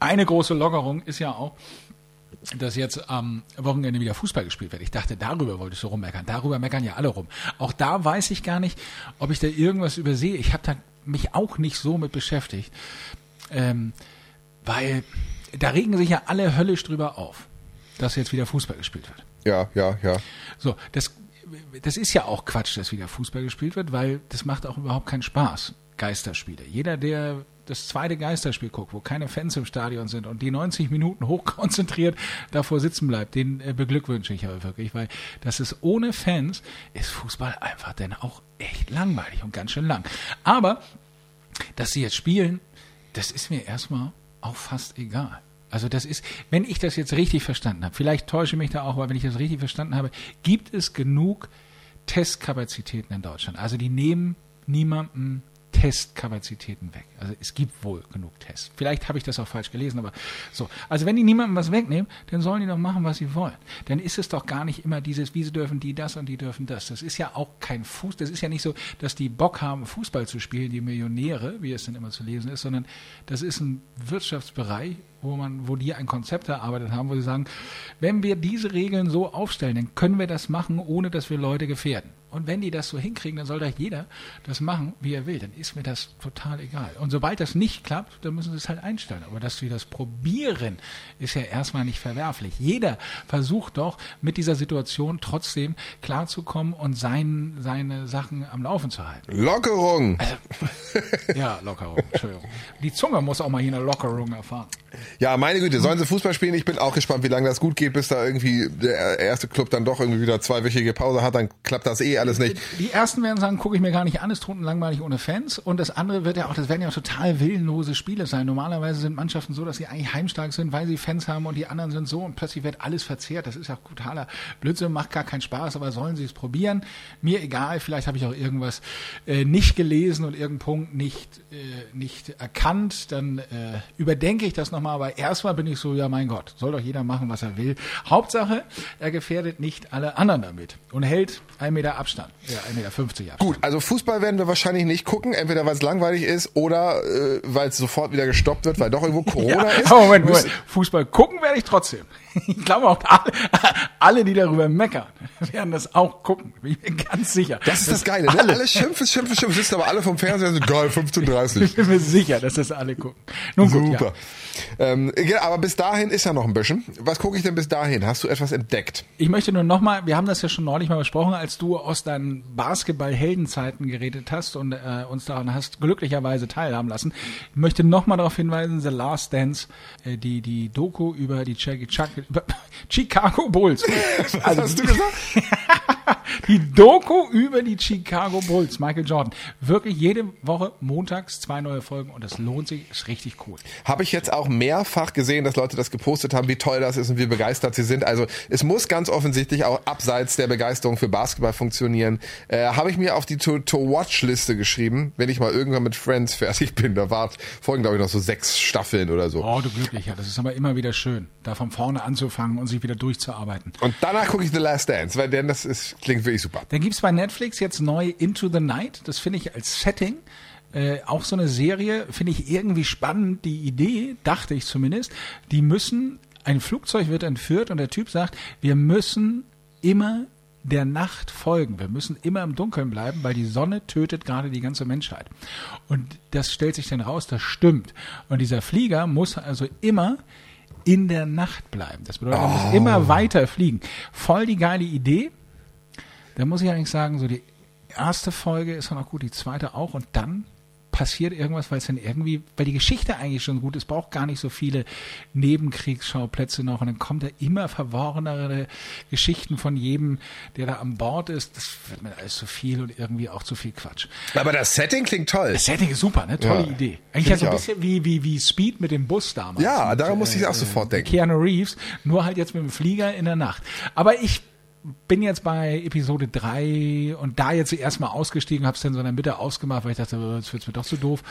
eine große Lockerung ist ja auch, dass jetzt am Wochenende wieder Fußball gespielt wird. Ich dachte, darüber wolltest du rummeckern. Darüber meckern ja alle rum. Auch da weiß ich gar nicht, ob ich da irgendwas übersehe. Ich habe da mich auch nicht so mit beschäftigt. Ähm, weil da regen sich ja alle höllisch drüber auf, dass jetzt wieder Fußball gespielt wird. Ja, ja, ja. So, das, das ist ja auch Quatsch, dass wieder Fußball gespielt wird, weil das macht auch überhaupt keinen Spaß, Geisterspiele. Jeder, der das zweite Geisterspiel guckt, wo keine Fans im Stadion sind und die 90 Minuten hochkonzentriert davor sitzen bleibt, den äh, beglückwünsche ich aber wirklich, weil das ist ohne Fans, ist Fußball einfach denn auch echt langweilig und ganz schön lang. Aber, dass sie jetzt spielen, das ist mir erstmal auch fast egal. Also das ist, wenn ich das jetzt richtig verstanden habe, vielleicht täusche ich mich da auch, aber wenn ich das richtig verstanden habe, gibt es genug Testkapazitäten in Deutschland. Also die nehmen niemandem Testkapazitäten weg. Also es gibt wohl genug Tests. Vielleicht habe ich das auch falsch gelesen, aber so. Also wenn die niemandem was wegnehmen, dann sollen die doch machen, was sie wollen. Dann ist es doch gar nicht immer dieses, wie sie dürfen die das und die dürfen das. Das ist ja auch kein Fuß, das ist ja nicht so, dass die Bock haben, Fußball zu spielen, die Millionäre, wie es dann immer zu lesen ist, sondern das ist ein Wirtschaftsbereich, wo man, wo die ein Konzept erarbeitet haben, wo sie sagen, wenn wir diese Regeln so aufstellen, dann können wir das machen, ohne dass wir Leute gefährden. Und wenn die das so hinkriegen, dann soll doch jeder das machen, wie er will. Dann ist mir das total egal. Und sobald das nicht klappt, dann müssen sie es halt einstellen. Aber dass wir das probieren, ist ja erstmal nicht verwerflich. Jeder versucht doch, mit dieser Situation trotzdem klarzukommen und sein, seine Sachen am Laufen zu halten. Lockerung. Ja, Lockerung, Entschuldigung. Die Zunge muss auch mal hier eine Lockerung erfahren. Ja, meine Güte, sollen sie Fußball spielen? Ich bin auch gespannt, wie lange das gut geht, bis da irgendwie der erste Club dann doch irgendwie wieder zweiwöchige Pause hat, dann klappt das eh alles nicht. Die ersten werden sagen, gucke ich mir gar nicht an, ist totenlangweilig ohne Fans. Und das andere wird ja auch, das werden ja auch total willenlose Spiele sein. Normalerweise sind Mannschaften so, dass sie eigentlich heimstark sind, weil sie Fans haben und die anderen sind so und plötzlich wird alles verzehrt. Das ist ja totaler Blödsinn, macht gar keinen Spaß, aber sollen sie es probieren? Mir egal, vielleicht habe ich auch irgendwas äh, nicht gelesen und irgendeinen Punkt nicht, äh, nicht erkannt. Dann äh, überdenke ich das nochmal mal, aber erstmal bin ich so, ja mein Gott, soll doch jeder machen, was er will. Hauptsache, er gefährdet nicht alle anderen damit und hält einen Meter Abstand, ja, 1,50 Meter Abstand. Gut, also Fußball werden wir wahrscheinlich nicht gucken, entweder weil es langweilig ist oder äh, weil es sofort wieder gestoppt wird, weil doch irgendwo Corona Ja, ist. aber Moment, Moment. Fußball gucken werde ich trotzdem. Ich glaube auch alle, alle, die darüber meckern, werden das auch gucken. Bin ich mir ganz sicher. Das ist das Geile, ne? Alle schimpfen, schimpfen, schimpfen, sitzen aber alle vom Fernseher und so, geil, 15.30 Ich bin mir sicher, dass das alle gucken. Nun gut, Super. ja. Ähm, aber bis dahin ist ja noch ein bisschen. Was gucke ich denn bis dahin? Hast du etwas entdeckt? Ich möchte nur nochmal, wir haben das ja schon neulich mal besprochen, als du aus deinen Basketball-Heldenzeiten geredet hast und äh, uns daran hast glücklicherweise teilhaben lassen. Ich möchte nochmal darauf hinweisen, The Last Dance, äh, die, die Doku über die Ch Ch über Chicago Bulls. Also, hast du gesagt? die Doku über die Chicago Bulls, Michael Jordan. Wirklich jede Woche montags zwei neue Folgen und das lohnt sich, ist richtig cool. Habe ich jetzt auch mehrfach gesehen, dass Leute das gepostet haben, wie toll das ist und wie begeistert sie sind. Also es muss ganz offensichtlich auch abseits der Begeisterung für Basketball funktionieren. Äh, Habe ich mir auf die To-Watch-Liste geschrieben, wenn ich mal irgendwann mit Friends fertig bin. Da war folgen, glaube ich, noch so sechs Staffeln oder so. Oh, du Glücklicher, das ist aber immer wieder schön, da von vorne anzufangen und sich wieder durchzuarbeiten. Und danach gucke ich The Last Dance, weil denn das ist, klingt wirklich super. Dann gibt's bei Netflix jetzt neu Into the Night. Das finde ich als Setting äh, auch so eine Serie, finde ich irgendwie spannend. Die Idee, dachte ich zumindest, die müssen, ein Flugzeug wird entführt und der Typ sagt, wir müssen immer der Nacht folgen. Wir müssen immer im Dunkeln bleiben, weil die Sonne tötet gerade die ganze Menschheit. Und das stellt sich dann raus, das stimmt. Und dieser Flieger muss also immer in der Nacht bleiben. Das bedeutet, er muss immer weiter fliegen. Voll die geile Idee. Da muss ich eigentlich sagen, so die erste Folge ist dann auch gut, die zweite auch und dann passiert irgendwas, weil es dann irgendwie, weil die Geschichte eigentlich schon gut ist, braucht gar nicht so viele Nebenkriegsschauplätze noch und dann kommt da immer verworrenere Geschichten von jedem, der da an Bord ist. Das wird mir alles zu viel und irgendwie auch zu viel Quatsch. Aber das Setting klingt toll. Das Setting ist super, ne? Tolle Ja, Idee. Eigentlich ja so ein bisschen wie, wie, wie Speed mit dem Bus damals. Ja, daran musste ich auch sofort denken. Keanu Reeves, nur halt jetzt mit dem Flieger in der Nacht. Aber ich bin jetzt bei Episode 3 und da jetzt erstmal ausgestiegen, habe es dann so in der Mitte ausgemacht, weil ich dachte, oh, jetzt wird's mir doch zu doof.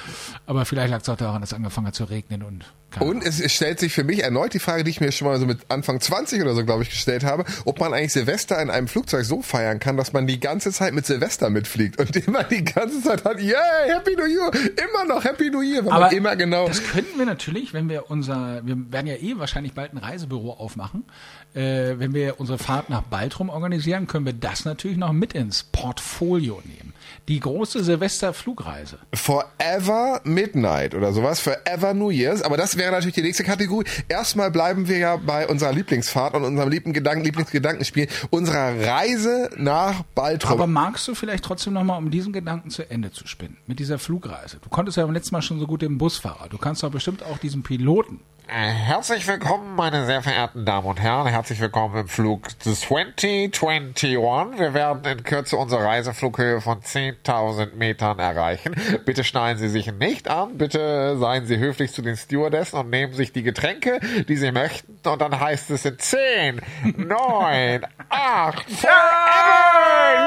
Aber vielleicht lag es auch daran, dass es angefangen hat zu regnen und Und es, es stellt sich für mich erneut die Frage, die ich mir schon mal so mit Anfang 20 oder so, glaube ich, gestellt habe, ob man eigentlich Silvester in einem Flugzeug so feiern kann, dass man die ganze Zeit mit Silvester mitfliegt und immer die ganze Zeit hat, yeah, Happy New Year, immer noch Happy New Year, weil Aber immer genau... Das könnten wir natürlich, wenn wir unser, wir werden ja eh wahrscheinlich bald ein Reisebüro aufmachen. Äh, wenn wir unsere Fahrt nach Baltrum organisieren, können wir das natürlich noch mit ins Portfolio nehmen. Die große Silvesterflugreise. Forever Midnight oder sowas, Forever New Year's, aber das wäre natürlich die nächste Kategorie. Erstmal bleiben wir ja bei unserer Lieblingsfahrt und unserem lieben Gedanken, Lieblingsgedankenspiel, unserer Reise nach Baltrum. Aber magst du vielleicht trotzdem nochmal, um diesen Gedanken zu Ende zu spinnen, mit dieser Flugreise? Du konntest ja beim letzten Mal schon so gut den Busfahrer. Du kannst doch bestimmt auch diesen Piloten. Herzlich willkommen, meine sehr verehrten Damen und Herren. Herzlich willkommen im Flug 2021. Wir werden in Kürze unsere Reiseflughöhe von 10.000 Metern erreichen. Bitte schnallen Sie sich nicht an. Bitte seien Sie höflich zu den Stewardessen und nehmen sich die Getränke, die Sie möchten. Und dann heißt es in 10, 9, 8, Forever!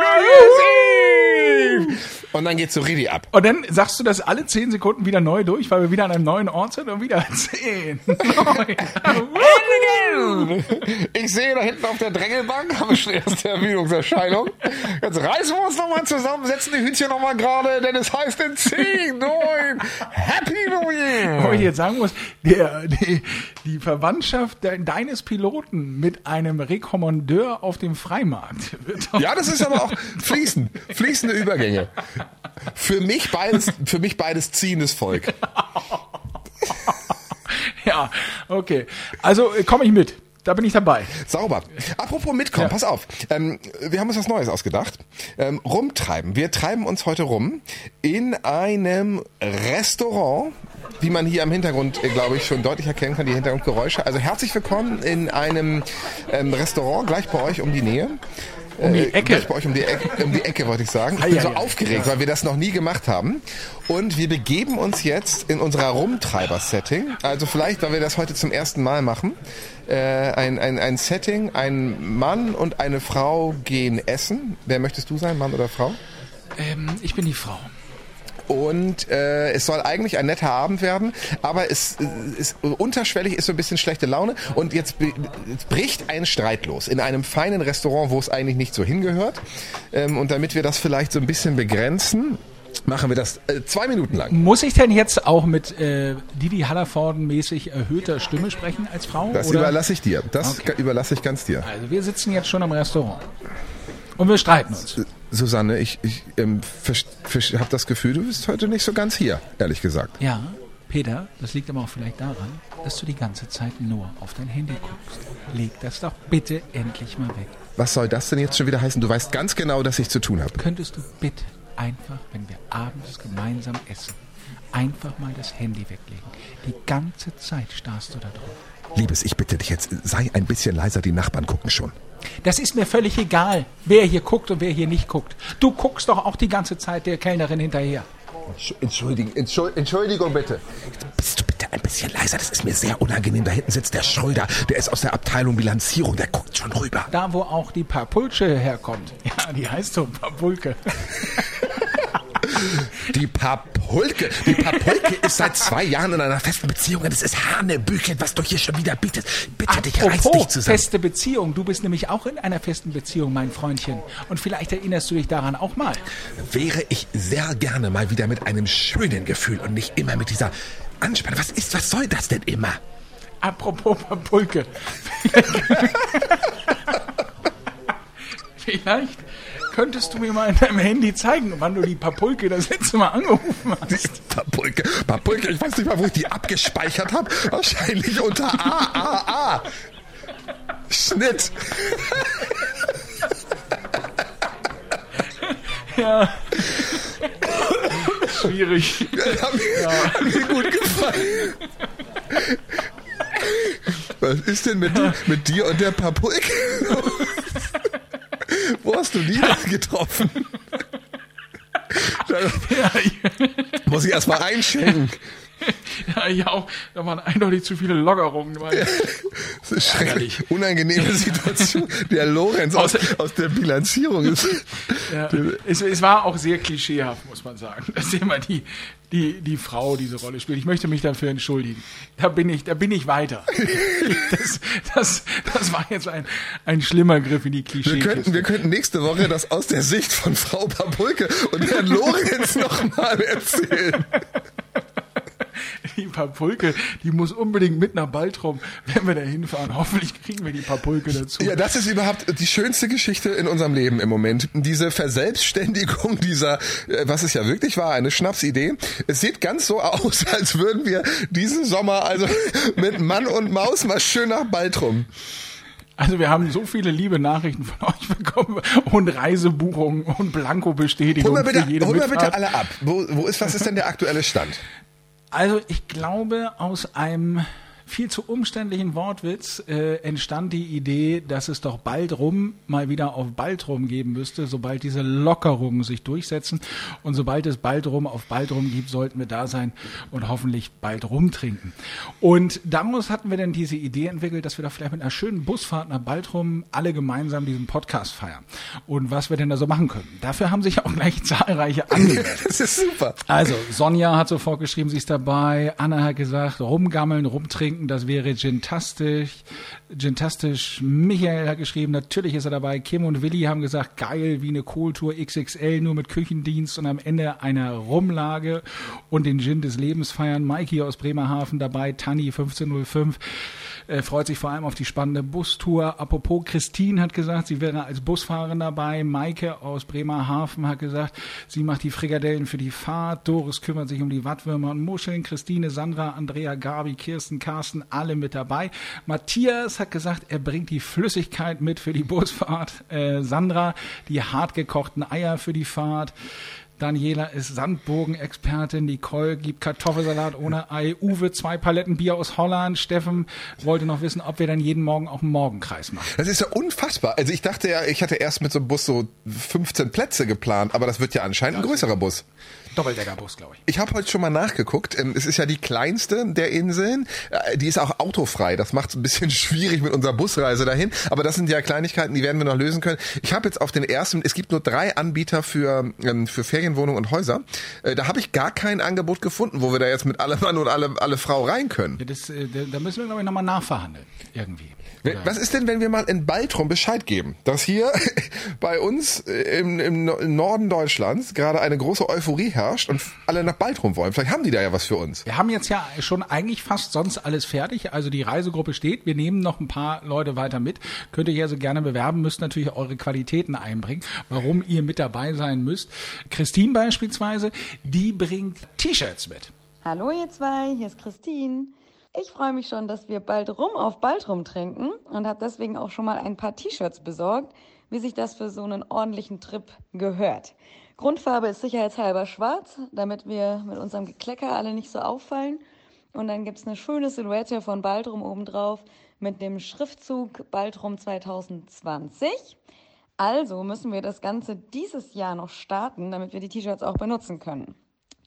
New Year's Eve! Und dann geht's so richtig ab. Und dann sagst du das alle zehn Sekunden wieder neu durch, weil wir wieder an einem neuen Ort sind und wieder zehn, neun. Ich sehe da hinten auf der Drängelbank, haben wir schon erste Ermüdungserscheinung. Jetzt reißen wir uns nochmal zusammen, setzen die Hütchen nochmal gerade, denn es heißt in 10, 9, Happy New Year! Wo ich jetzt sagen muss, der, die, die Verwandtschaft de, deines Piloten mit einem Rekommandeur auf dem Freimarkt wird Ja, das ist aber auch fließend, fließende Übergänge. Für mich beides, für mich beides ziehendes Volk. Ja, okay. Also äh, komme ich mit. Da bin ich dabei. Sauber. Apropos mitkommen, Ja. pass auf. Ähm, wir haben uns was Neues ausgedacht. Ähm, rumtreiben. Wir treiben uns heute rum in einem Restaurant, wie man hier am Hintergrund, äh, glaube ich, schon deutlich erkennen kann, die Hintergrundgeräusche. Also herzlich willkommen in einem ähm, Restaurant gleich bei euch um die Nähe. Um die Äh, Ecke. Gleich bei euch um die Ecke, um die Ecke wollte ich sagen. Ich bin so aufgeregt, weil wir das noch nie gemacht haben. Und wir begeben uns jetzt in unserer Rumtreiber-Setting. Also vielleicht, weil wir das heute zum ersten Mal machen. Äh, ein, ein, ein Setting, ein Mann und eine Frau gehen essen. Wer möchtest du sein, Mann oder Frau? Ähm, ich bin die Frau. Und äh, es soll eigentlich ein netter Abend werden, aber es ist unterschwellig ist so ein bisschen schlechte Laune und jetzt, jetzt bricht ein Streit los in einem feinen Restaurant, wo es eigentlich nicht so hingehört. Ähm, und damit wir das vielleicht so ein bisschen begrenzen, machen wir das äh, zwei Minuten lang. Muss ich denn jetzt auch mit äh, Didi Hallervorden mäßig erhöhter Stimme sprechen als Frau? Das oder? überlasse ich dir. Das Okay. überlasse ich ganz dir. Also wir sitzen jetzt schon am Restaurant. Und wir streiten uns. Susanne, ich, ich ähm, habe das Gefühl, du bist heute nicht so ganz hier, ehrlich gesagt. Ja, Peter, das liegt aber auch vielleicht daran, dass du die ganze Zeit nur auf dein Handy guckst. Leg das doch bitte endlich mal weg. Was soll das denn jetzt schon wieder heißen? Du weißt ganz genau, dass ich zu tun habe. Könntest du bitte einfach, wenn wir abends gemeinsam essen, einfach mal das Handy weglegen? Die ganze Zeit starrst du da drauf. Liebes, ich bitte dich jetzt, sei ein bisschen leiser, die Nachbarn gucken schon. Das ist mir völlig egal, wer hier guckt und wer hier nicht guckt. Du guckst doch auch die ganze Zeit der Kellnerin hinterher. Entschuldigung, Entschuldigung bitte. Bist du bitte ein bisschen leiser? Das ist mir sehr unangenehm. Da hinten sitzt der Schröder. Der ist aus der Abteilung Bilanzierung. Der guckt schon rüber. Da, wo auch die Papulche herkommt. Ja, die heißt so Papulke. Die Papulke. Die Papulke ist seit zwei Jahren in einer festen Beziehung. Das ist Hanebüchen, was du hier schon wieder bietest. Bitte dich, reiß dich zusammen. feste Beziehung. Du bist nämlich auch in einer festen Beziehung, mein Freundchen. Und vielleicht erinnerst du dich daran auch mal. Wäre ich sehr gerne mal wieder mit einem schönen Gefühl und nicht immer mit dieser Anspannung. Was ist, was soll das denn immer? Apropos Papulke. Vielleicht könntest du mir mal in deinem Handy zeigen, wann du die Papulke das letzte Mal angerufen hast. Papulke, Papulke, ich weiß nicht mal, wo ich die abgespeichert habe. Wahrscheinlich unter A, A, A. Schnitt. Ja. Schwierig. Hat mir, hat mir gut gefallen. Was ist denn mit, dir- mit dir und der Papulke? Hast du denn getroffen? Muss ich erst mal einschenken. Ja, ich auch. Da waren eindeutig zu viele Lockerungen. Weil, Das ist schrecklich. Unangenehme Situation. Der Lorenz aus, aus der Bilanzierung ist. ja, es, es war auch sehr klischeehaft, muss man sagen, dass immer die, die, die Frau diese Rolle spielt. Ich möchte mich dafür entschuldigen. Da bin ich, da bin ich weiter. Das, das, das war jetzt ein, ein schlimmer Griff in die Wir Klischee. könnten, wir könnten nächste Woche das aus der Sicht von Frau Papulke und Herrn Lorenz nochmal erzählen. Die Papulke, die muss unbedingt mit nach Baltrum, wenn wir da hinfahren. Hoffentlich kriegen wir die Papulke dazu. Ja, das ist überhaupt die schönste Geschichte in unserem Leben im Moment. Diese Verselbstständigung dieser, äh, was es ja wirklich war, eine Schnapsidee. Es sieht ganz so aus, als würden wir diesen Sommer also mit Mann und Maus mal schön nach Baltrum. Also wir haben so viele liebe Nachrichten von euch bekommen und Reisebuchungen und Hol Blanko-Bestätigungen mal bitte, für jede hol mal bitte alle ab. Wo, wo ist, was ist denn der aktuelle Stand? Also ich glaube, aus einem viel zu umständlichen Wortwitz äh, entstand die Idee, dass es doch bald rum mal wieder auf bald rum geben müsste, sobald diese Lockerungen sich durchsetzen. Und sobald es bald rum auf bald rum gibt, sollten wir da sein und hoffentlich bald rumtrinken. Und daraus hatten wir dann diese Idee entwickelt, dass wir da vielleicht mit einer schönen Busfahrt nach Baltrum alle gemeinsam diesen Podcast feiern. Und was wir denn da so machen können. Dafür haben sich auch gleich zahlreiche angemeldet. Das ist super. Also, Sonja hat sofort geschrieben, sie ist dabei. Anna hat gesagt, rumgammeln, rumtrinken, das wäre gintastisch. Gintastisch. Michael hat geschrieben, natürlich ist er dabei. Kim und Willi haben gesagt, geil, wie eine Kohltour XXL, nur mit Küchendienst und am Ende einer Rumlage und den Gin des Lebens feiern. Mikey aus Bremerhaven dabei, Tanni 1505 äh, freut sich vor allem auf die spannende Bustour. Apropos, Christine hat gesagt, sie wäre als Busfahrerin dabei. Maike aus Bremerhaven hat gesagt, sie macht die Frikadellen für die Fahrt. Doris kümmert sich um die Wattwürmer und Muscheln. Christine, Sandra, Andrea, Gabi, Kirsten, Carsten, alle mit dabei. Matthias hat gesagt, er bringt die Flüssigkeit mit für die Busfahrt. Äh, Sandra, die hartgekochten Eier für die Fahrt. Daniela ist Sandburgen-Expertin. Nicole gibt Kartoffelsalat ohne Ei. Uwe zwei Paletten Bier aus Holland. Steffen wollte noch wissen, ob wir dann jeden Morgen auch einen Morgenkreis machen. Das ist ja unfassbar. Also ich dachte ja, ich hatte erst mit so einem Bus so 15 Plätze geplant, aber das wird ja anscheinend ein größerer Bus. Doppeldeckerbus, glaube ich. Ich habe heute schon mal nachgeguckt. Ähm, Es ist ja die kleinste der Inseln. Äh, Die ist auch autofrei. Das macht es ein bisschen schwierig mit unserer Busreise dahin. Aber das sind ja Kleinigkeiten, die werden wir noch lösen können. Ich habe jetzt auf den ersten, es gibt nur drei Anbieter für, ähm, für Ferienwohnungen und Häuser. Äh, da habe ich gar kein Angebot gefunden, wo wir da jetzt mit alle Mann und alle, alle Frau rein können. Ja, das, äh, da da müssen wir, glaube ich, nochmal nachverhandeln. Irgendwie. Oder- Was ist denn, wenn wir mal in Baltrum Bescheid geben, dass hier bei uns äh, im, im No- im Norden Deutschlands gerade eine große Euphorie herrscht und alle nach Baltrum wollen? Vielleicht haben die da ja was für uns. Wir haben jetzt ja schon eigentlich fast sonst alles fertig. Also die Reisegruppe steht. Wir nehmen noch ein paar Leute weiter mit. Könnt ihr hier also gerne bewerben, müsst natürlich eure Qualitäten einbringen, warum ihr mit dabei sein müsst. Christine beispielsweise, die bringt T-Shirts mit. Hallo ihr zwei, hier ist Christine. Ich freue mich schon, dass wir bald rum auf bald rum trinken und habe deswegen auch schon mal ein paar T-Shirts besorgt, wie sich das für so einen ordentlichen Trip gehört. Grundfarbe ist sicherheitshalber schwarz, damit wir mit unserem Geklecker alle nicht so auffallen. Und dann gibt's eine schöne Silhouette von Baltrum obendrauf mit dem Schriftzug Baltrum 2020. Also müssen wir das Ganze dieses Jahr noch starten, damit wir die T-Shirts auch benutzen können.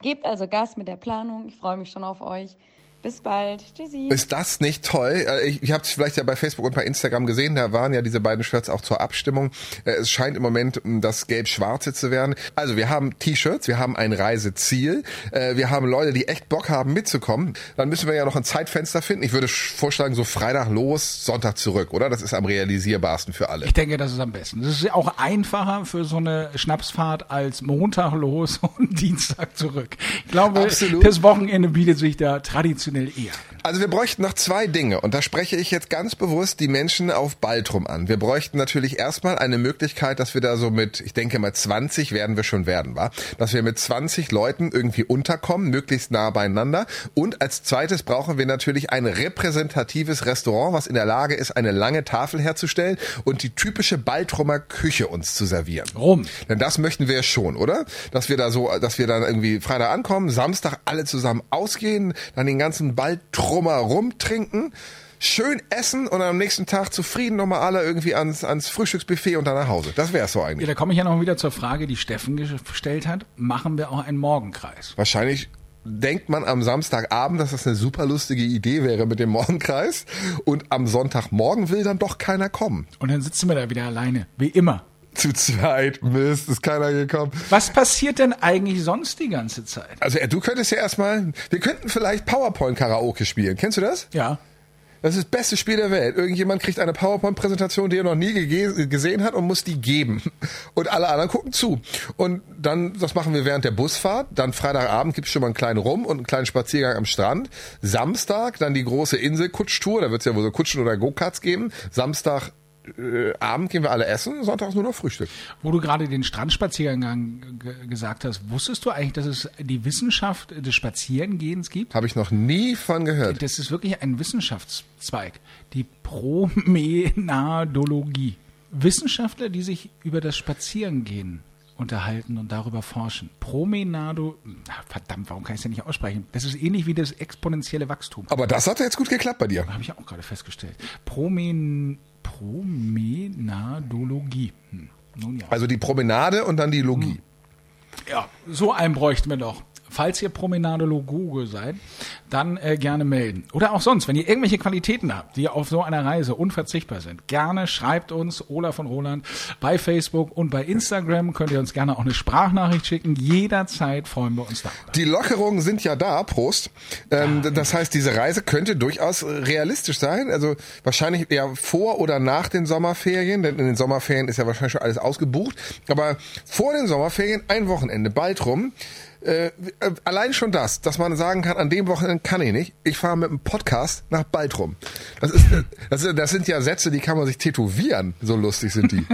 Gebt also Gas mit der Planung. Ich freue mich schon auf euch. Bis bald. Tschüssi. Ist das nicht toll? Äh, Ich, ich habe es vielleicht ja bei Facebook und bei Instagram gesehen, da waren ja diese beiden Shirts auch zur Abstimmung. Äh, Es scheint im Moment m, das Gelb-Schwarze zu werden. Also wir haben T-Shirts, wir haben ein Reiseziel, äh, wir haben Leute, die echt Bock haben mitzukommen. Dann müssen wir ja noch ein Zeitfenster finden. Ich würde sch- vorschlagen, so Freitag los, Sonntag zurück, oder? Das ist am realisierbarsten für alle. Ich denke, das ist am besten. Das ist ja auch einfacher für so eine Schnapsfahrt als Montag los und Dienstag zurück. Ich glaube, Absolut. das Wochenende bietet sich da traditionell eher. Also wir bräuchten noch zwei Dinge und da spreche ich jetzt ganz bewusst die Menschen auf Baltrum an. Wir bräuchten natürlich erstmal eine Möglichkeit, dass wir da so mit, ich denke mal 20 werden wir schon werden, war, dass wir mit 20 Leuten irgendwie unterkommen, möglichst nah beieinander. Und als zweites brauchen wir natürlich ein repräsentatives Restaurant, was in der Lage ist, eine lange Tafel herzustellen und die typische Baltrumer Küche uns zu servieren. Rum. Denn das möchten wir schon, oder? Dass wir da so, dass wir dann irgendwie Freitag ankommen, Samstag alle zusammen ausgehen, dann den ganzen Ball drummer rumtrinken, schön essen und am nächsten Tag zufrieden nochmal alle irgendwie ans, ans Frühstücksbuffet und dann nach Hause. Das wäre so Ja, eigentlich. da komme ich ja noch wieder zur Frage, die Steffen gestellt hat. Machen wir auch einen Morgenkreis? Wahrscheinlich denkt man am Samstagabend, dass das eine super lustige Idee wäre mit dem Morgenkreis und am Sonntagmorgen will dann doch keiner kommen. Und dann sitzen wir da wieder alleine, wie immer. Zu zweit, Mist, ist keiner gekommen. Was passiert denn eigentlich sonst die ganze Zeit? Also du könntest ja erstmal, wir könnten vielleicht PowerPoint-Karaoke spielen. Kennst du das? Ja. Das ist das beste Spiel der Welt. Irgendjemand kriegt eine PowerPoint-Präsentation, die er noch nie gesehen hat und muss die geben. Und alle anderen gucken zu. Und dann, das machen wir während der Busfahrt. Dann Freitagabend gibt's schon mal einen kleinen Rum und einen kleinen Spaziergang am Strand. Samstag dann die große Inselkutschtour. Da wird's ja wohl so Kutschen oder Go-Karts geben. Samstag äh, Abend gehen wir alle essen, sonntags nur noch Frühstück. Wo du gerade den Strandspaziergang ge- gesagt hast, wusstest du eigentlich, dass es die Wissenschaft des Spazierengehens gibt? Habe ich noch nie von gehört. Das ist wirklich ein Wissenschaftszweig, die Promenadologie. Wissenschaftler, die sich über das Spazierengehen unterhalten und darüber forschen. Promenado, verdammt, warum kann ich es denn nicht aussprechen? Das ist ähnlich wie das exponentielle Wachstum. Aber das hat ja jetzt gut geklappt bei dir. Habe ich auch gerade festgestellt. Promen, Promenadologie. Hm. Nun ja. Also die Promenade und dann die Logie. Ja, so einen bräuchten wir doch. Falls ihr Promenadologe seid, dann äh, gerne melden. Oder auch sonst, wenn ihr irgendwelche Qualitäten habt, die auf so einer Reise unverzichtbar sind, gerne schreibt uns Olaf von Roland bei Facebook und bei Instagram. Könnt ihr uns gerne auch eine Sprachnachricht schicken. Jederzeit freuen wir uns darüber. Die Lockerungen sind ja da, Prost. Ähm, das heißt, diese Reise könnte durchaus realistisch sein. Also wahrscheinlich eher vor oder nach den Sommerferien, denn in den Sommerferien ist ja wahrscheinlich schon alles ausgebucht. Aber vor den Sommerferien ein Wochenende, bald rum. Äh, äh, allein schon das, dass man sagen kann, an dem Wochenende kann ich nicht. Ich fahre mit einem Podcast nach Baltrum. Das, ist, das, ist, das sind ja Sätze, die kann man sich tätowieren. So lustig sind die.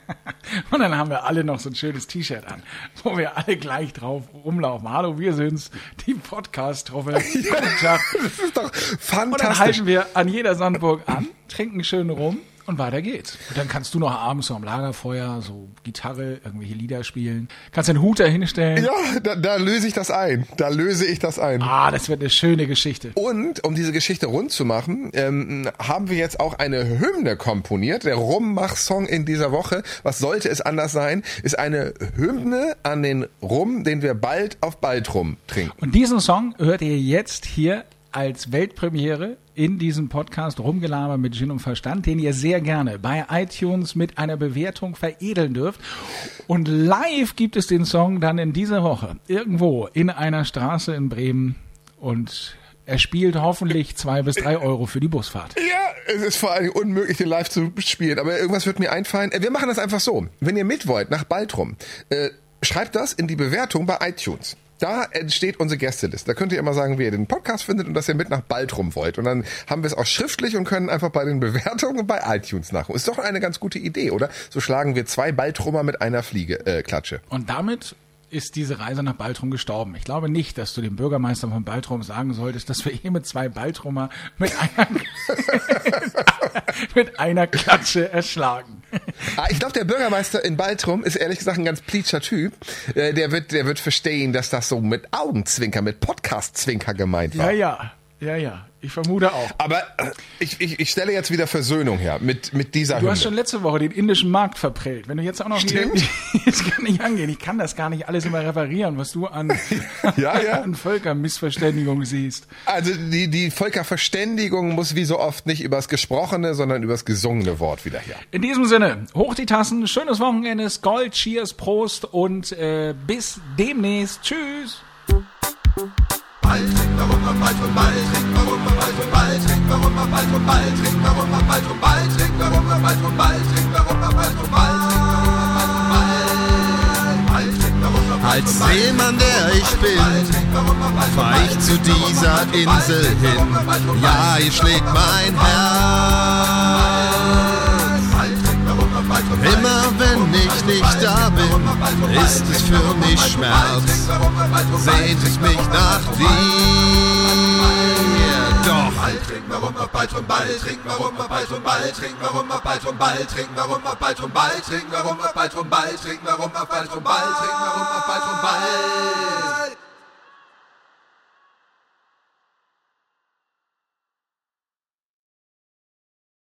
Und dann haben wir alle noch so ein schönes T-Shirt an, wo wir alle gleich drauf rumlaufen. Hallo, wir sind's, die Podcast-Truppe. Guten Tag. Das ist doch Und dann fantastisch. halten wir an jeder Sandburg an, trinken schön rum und weiter geht's. Und dann kannst du noch abends so am Lagerfeuer so Gitarre, irgendwelche Lieder spielen. Kannst den Hut da hinstellen. Ja, da, da löse ich das ein. Da löse ich das ein. Ah, das wird eine schöne Geschichte. Und um diese Geschichte rund zu machen, ähm, haben wir jetzt auch eine Hymne komponiert. Der Rummach-Song in dieser Woche, was sollte es anders sein, ist eine Hymne an den Rum, den wir bald auf Baltrum trinken. Und diesen Song hört ihr jetzt hier als Weltpremiere in diesem Podcast Rumgelaber mit Gin und Verstand, den ihr sehr gerne bei iTunes mit einer Bewertung veredeln dürft. Und live gibt es den Song dann in dieser Woche irgendwo in einer Straße in Bremen und er spielt hoffentlich zwei bis drei Euro für die Busfahrt. Ja, es ist vor allem unmöglich, den live zu spielen, aber irgendwas wird mir einfallen. Äh, Wir machen das einfach so. Wenn ihr mit wollt, nach Baltrum, äh, schreibt das in die Bewertung bei iTunes. Da entsteht unsere Gästeliste. Da könnt ihr immer sagen, wie ihr den Podcast findet und dass ihr mit nach Baltrum wollt. Und dann haben wir es auch schriftlich und können einfach bei den Bewertungen bei iTunes nachholen. Ist doch eine ganz gute Idee, oder? So schlagen wir zwei Baltrummer mit einer Fliege, äh, Klatsche. Und damit ist diese Reise nach Baltrum gestorben. Ich glaube nicht, dass du dem Bürgermeister von Baltrum sagen solltest, dass wir hier mit zwei Baltrumer mit einer, mit einer Klatsche erschlagen. Ah, ich glaube, der Bürgermeister in Baltrum ist ehrlich gesagt ein ganz pleatscher Typ. Äh, der wird, der wird verstehen, dass das so mit Augenzwinker, mit Podcast-Zwinker gemeint war. Ja, ja, ja, ja. Ich vermute auch. Aber äh, ich, ich, ich stelle jetzt wieder Versöhnung her mit, mit dieser Du hast Hymne. schon letzte Woche den indischen Markt verprellt. Wenn du jetzt auch noch Stimmt. Die, das kann nicht angehen. Ich kann das gar nicht alles immer reparieren, was du an, Ja, ja. an Völkermissverständigung siehst. Also die, die Völkerverständigung muss wie so oft nicht übers gesprochene, sondern übers gesungene Wort wieder her. In diesem Sinne, hoch die Tassen, schönes Wochenende, Gold, Cheers, Prost und äh, bis demnächst. Tschüss. Als Seemann, der ich bin, fahr ich zu dieser Insel hin. Ja, hier schlägt mein Herz. Immer wenn ich nicht da bin, ist es für mich Schmerz. Sehnt es mich nach dir. Doch Trink warum wir Ball zum Ball, trink warum wir Ball zum Ball, trink warum wir Ball zum Ball, trink warum wir Ball zum Ball, trink warum wir Ball zum Ball, trink warum wir Ball zum Ball, trink warum wir Ball zum Ball.